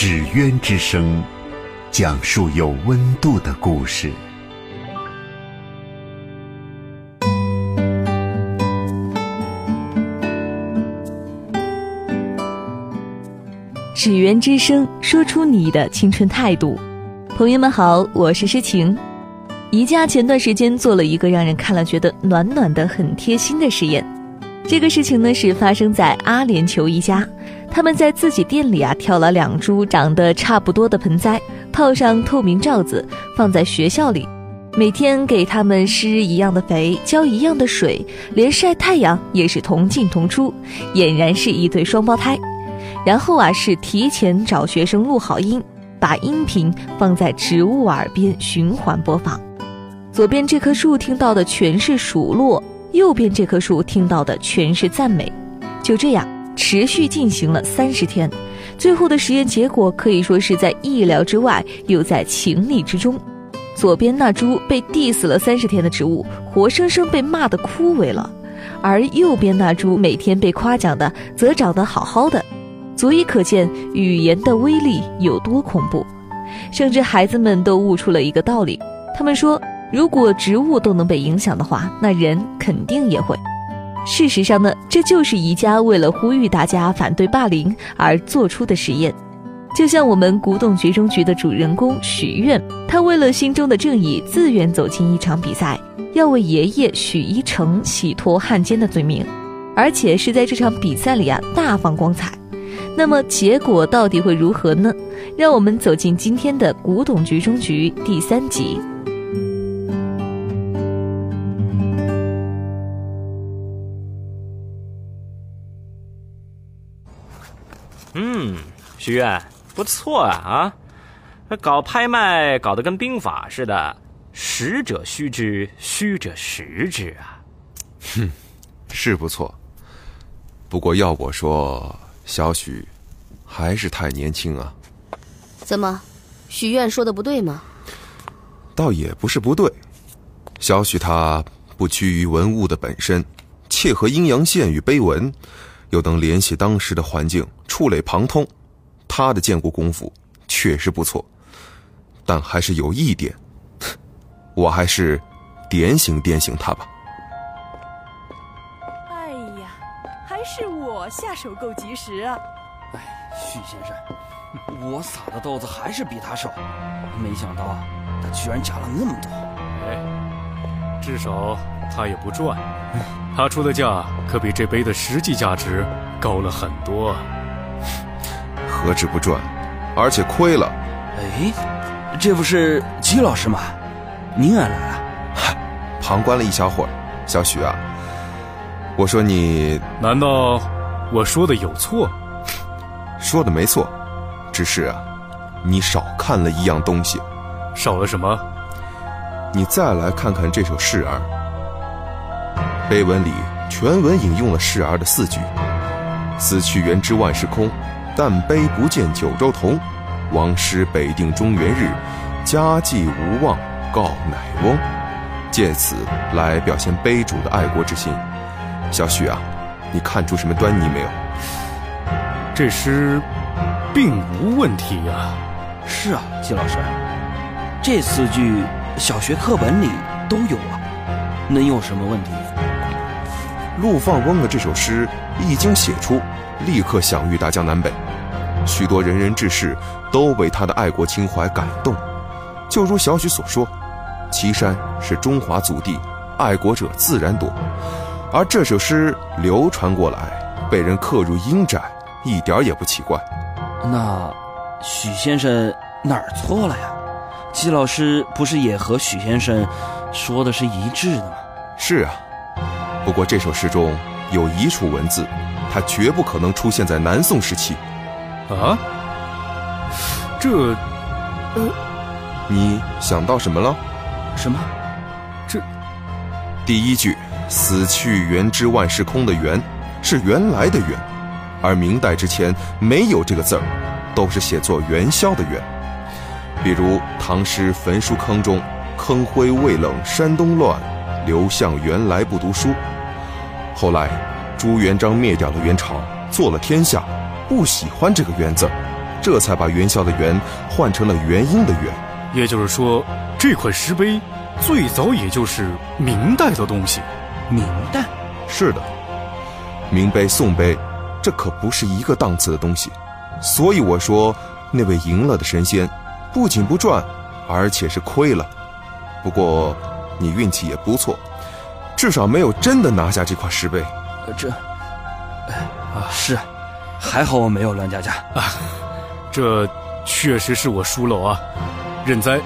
纸鸢之声，讲述有温度的故事。纸鸢之声，说出你的青春态度。朋友们好，我是诗晴。宜家前段时间做了一个让人看了觉得暖暖的、很贴心的实验。这个事情呢是发生在阿联酋一家，他们在自己店里啊挑了两株长得差不多的盆栽，套上透明罩子，放在学校里，每天给他们施一样的肥，浇一样的水，连晒太阳也是同进同出，俨然是一对双胞胎。然后啊是提前找学生录好音，把音频放在植物耳边循环播放。左边这棵树听到的全是数落，右边这棵树听到的全是赞美。就这样持续进行了三十天，最后的实验结果可以说是在意料之外，又在情理之中。左边那株被 diss 了三十天的植物，活生生被骂得枯萎了；而右边那株每天被夸奖的，则长得好好的。足以可见语言的威力有多恐怖。甚至孩子们都悟出了一个道理，他们说。如果植物都能被影响的话，那人肯定也会。事实上呢，这就是宜家为了呼吁大家反对霸凌而做出的实验。就像我们古董局中局的主人公许愿，他为了心中的正义，自愿走进一场比赛，要为爷爷许一成洗脱汉奸的罪名，而且是在这场比赛里啊大放光彩。那么结果到底会如何呢？让我们走进今天的古董局中局第三集。嗯，许愿不错啊啊！搞拍卖搞得跟兵法似的，实者虚之，虚者实之啊。哼，是不错。不过要我说，小许还是太年轻啊。怎么，许愿说的不对吗？倒也不是不对。小许他不拘于文物的本身，切合阴阳线与碑文。又能联系当时的环境，触类旁通，他的建国功夫确实不错，但还是有一点，我还是点醒点醒他吧。哎呀，还是我下手够及时啊！哎，许先生，我撒的豆子还是比他少，没想到他居然加了那么多。哎，至少他也不赚。他出的价可比这杯的实际价值高了很多，何止不赚，而且亏了。哎，这不是季老师吗？您也来了？嗨，旁观了一小会儿。小许啊，我说你，难道我说的有错？说的没错，只是啊，你少看了一样东西。少了什么？你再来看看这首诗儿。碑文里全文引用了示儿的四句：“死去元知万事空，但悲不见九州同。王师北定中原日，家祭无忘告乃翁。”借此来表现碑主的爱国之心。小许啊，你看出什么端倪没有？这诗并无问题呀。是啊，季老师，这四句小学课本里都有啊，能有什么问题？陆放翁的这首诗一经写出，立刻享誉大江南北，许多仁人志士都为他的爱国情怀感动。就如小许所说，岐山是中华祖地，爱国者自然多。而这首诗流传过来，被人刻入阴宅，一点也不奇怪。那许先生哪儿错了呀？季老师不是也和许先生说的是一致的吗？是啊。不过这首诗中有一处文字，它绝不可能出现在南宋时期。啊？这，呃，你想到什么了？什么？这第一句“死去元知万事空”的“元”是原来的“元”，而明代之前没有这个字儿，都是写作元宵的“元”。比如唐诗《焚书坑》中“坑灰未冷山东乱，刘向原来不读书”。后来朱元璋灭掉了元朝，做了天下，不喜欢这个“元”字，这才把元宵的“元”换成了元婴的“元”。也就是说，这块石碑最早也就是明代的东西。明代？是的，明碑、宋碑，这可不是一个档次的东西。所以我说，那位赢了的神仙，不仅不赚，而且是亏了。不过，你运气也不错，至少没有真的拿下这块石碑。呃，这，哎啊，是，还好我没有乱加价啊。这确实是我疏漏啊，认栽，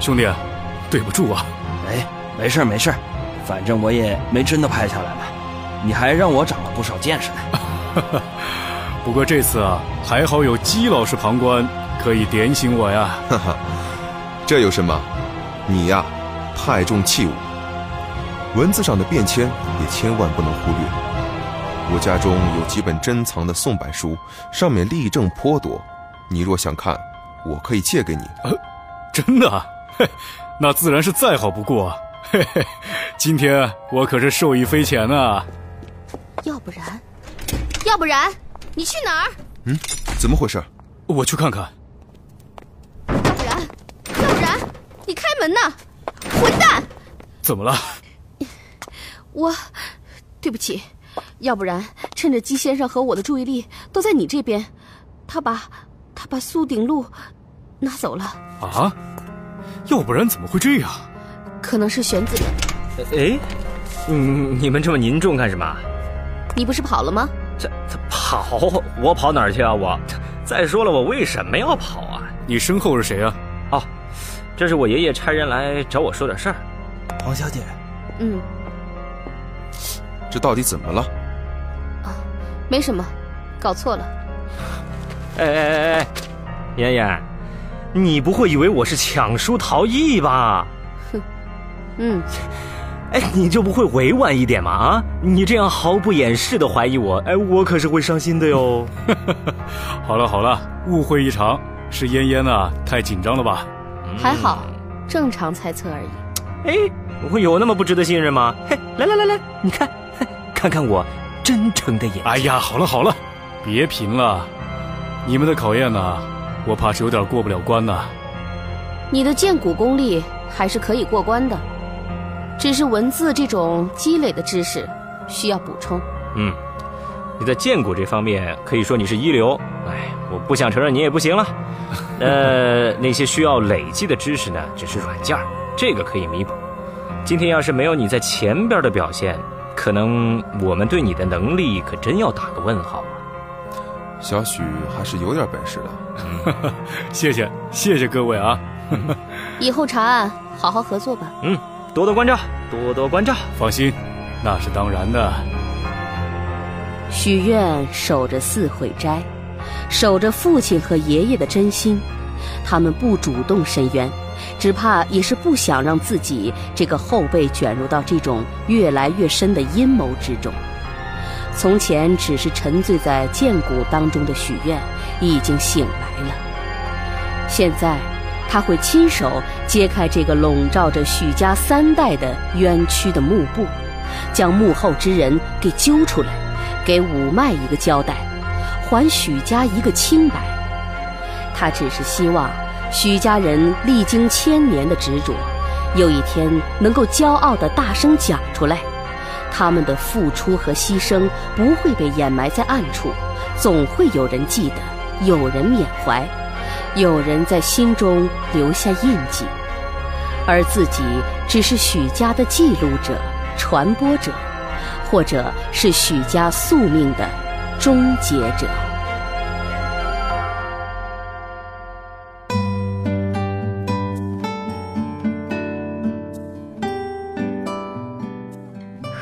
兄弟，对不住啊。哎，没事没事，反正我也没真的拍下来嘛。你还让我长了不少见识呢。不过这次啊，还好有姬老师旁观，可以点醒我呀。哈哈，这有什么？你呀，太重器物，文字上的变迁也千万不能忽略。我家中有几本珍藏的宋版书，上面例证颇多。你若想看，我可以借给你。呃，真的？嘿，那自然是再好不过。嘿嘿，今天我可是受益匪浅呐。要不然，要不然，你去哪儿？嗯，怎么回事？我去看看。要不然，要不然，你开门呢！混蛋！怎么了？我，对不起。要不然，趁着姬先生和我的注意力都在你这边，他把，他把苏鼎禄拿走了。啊？要不然怎么会这样？可能是玄子。哎，嗯，你们这么凝重干什么？你不是跑了吗？这这跑？我跑哪儿去啊？我。再说了，我为什么要跑啊？你身后是谁啊？哦，这是我爷爷差人来找我说点事儿。黄小姐。嗯。这到底怎么了？啊，没什么，搞错了。哎哎哎哎，妍妍，你不会以为我是抢书逃逸吧？哼，嗯。哎，你就不会委婉一点吗？啊，你这样毫不掩饰的怀疑我，哎，我可是会伤心的哟。好了好了，误会一场，是嫣嫣啊太紧张了吧？还好，正常猜测而已。哎，我有那么不值得信任吗？嘿，来来来来，你看，看看我真诚的眼睛。哎呀，好了好了，别贫了，你们的考验呢，我怕是有点过不了关呐。你的剑骨功力还是可以过关的。只是文字这种积累的知识需要补充。嗯，你在剑骨这方面可以说你是一流。哎，我不想承认你也不行了。呃，那些需要累积的知识呢，只是软件这个可以弥补。今天要是没有你在前边的表现，可能我们对你的能力可真要打个问号啊。小许还是有点本事的。谢谢谢谢各位啊。以后查案好好合作吧。嗯。多多关照，多多关照。放心，那是当然的。许愿守着四会斋，守着父亲和爷爷的真心。他们不主动申冤，只怕也是不想让自己这个后辈卷入到这种越来越深的阴谋之中。从前只是沉醉在剑骨当中的许愿，已经醒来了。现在。他会亲手揭开这个笼罩着许家三代的冤屈的幕布，将幕后之人给揪出来，给五脉一个交代，还许家一个清白。他只是希望许家人历经千年的执着，有一天能够骄傲地大声讲出来，他们的付出和牺牲不会被掩埋在暗处，总会有人记得，有人缅怀。有人在心中留下印记，而自己只是许家的记录者、传播者，或者是许家宿命的终结者。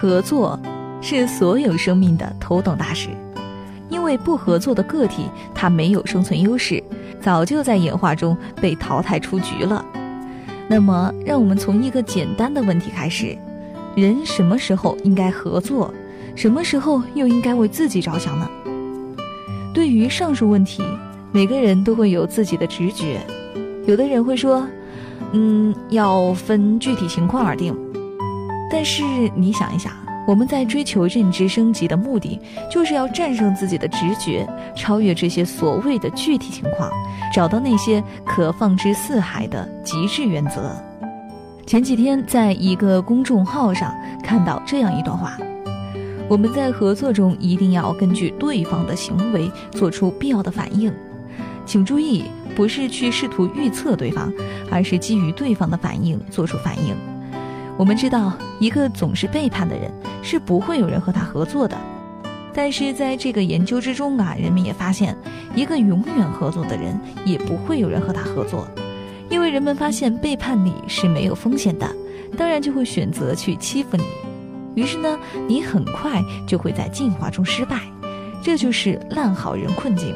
合作是所有生命的头等大事。因为不合作的个体，它没有生存优势，早就在演化中被淘汰出局了。那么，让我们从一个简单的问题开始：人什么时候应该合作？什么时候又应该为自己着想呢？对于上述问题，每个人都会有自己的直觉。有的人会说：“嗯，要分具体情况而定。”但是你想一想，我们在追求认知升级的目的，就是要战胜自己的直觉，超越这些所谓的具体情况，找到那些可放之四海的极致原则。前几天在一个公众号上看到这样一段话。我们在合作中一定要根据对方的行为做出必要的反应，请注意，不是去试图预测对方，而是基于对方的反应做出反应。我们知道，一个总是背叛的人是不会有人和他合作的。但是在这个研究之中啊，人们也发现，一个永远合作的人也不会有人和他合作，因为人们发现背叛你是没有风险的，当然就会选择去欺负你。于是呢，你很快就会在进化中失败，这就是烂好人困境。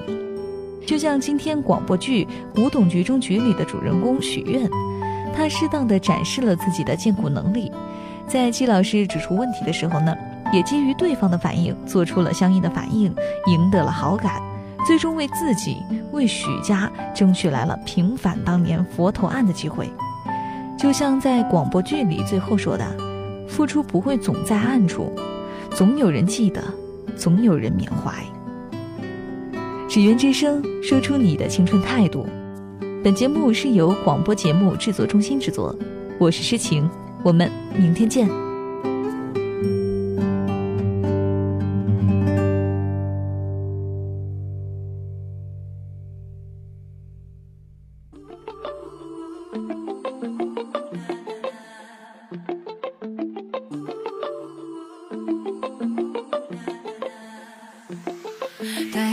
就像今天广播剧《古董局中局》里的主人公许愿，他适当的展示了自己的荐股能力，在季老师指出问题的时候呢，也基于对方的反应做出了相应的反应，赢得了好感，最终为自己、为许家争取来了平反当年佛头案的机会。就像在广播剧里最后说的。付出不会总在暗处，总有人记得，总有人缅怀。纸鸢之声说出你的青春态度。本节目是由广播节目制作中心制作，我是诗晴，我们明天见。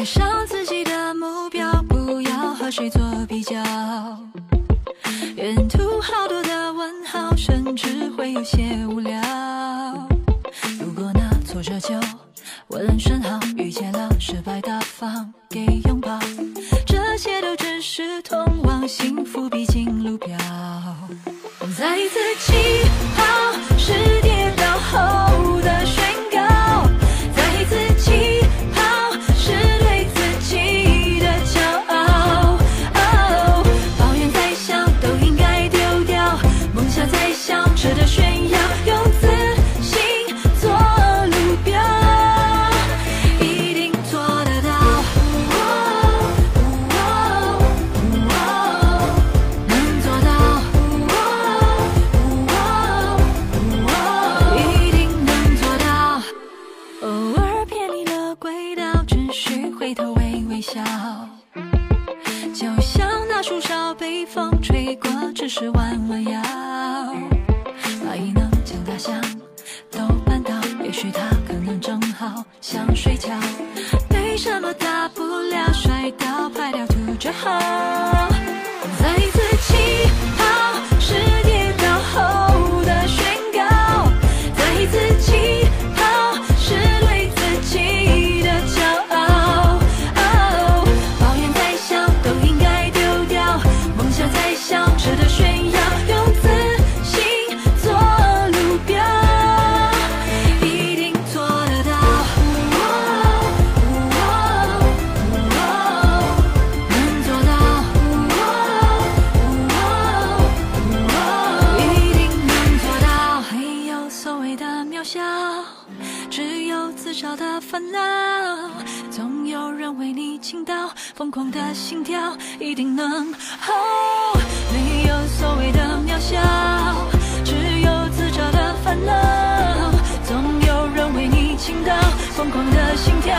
上，谁做比较。沿途好多的问号，甚至会有些无聊。如果那挫折就问声好，遇见了失败大方给拥抱，这些都只是通往幸福必经路标。再一次起疯狂的心跳一定能哦没有所谓的渺小，只有自找的烦恼。总有人为你倾倒，疯狂的心跳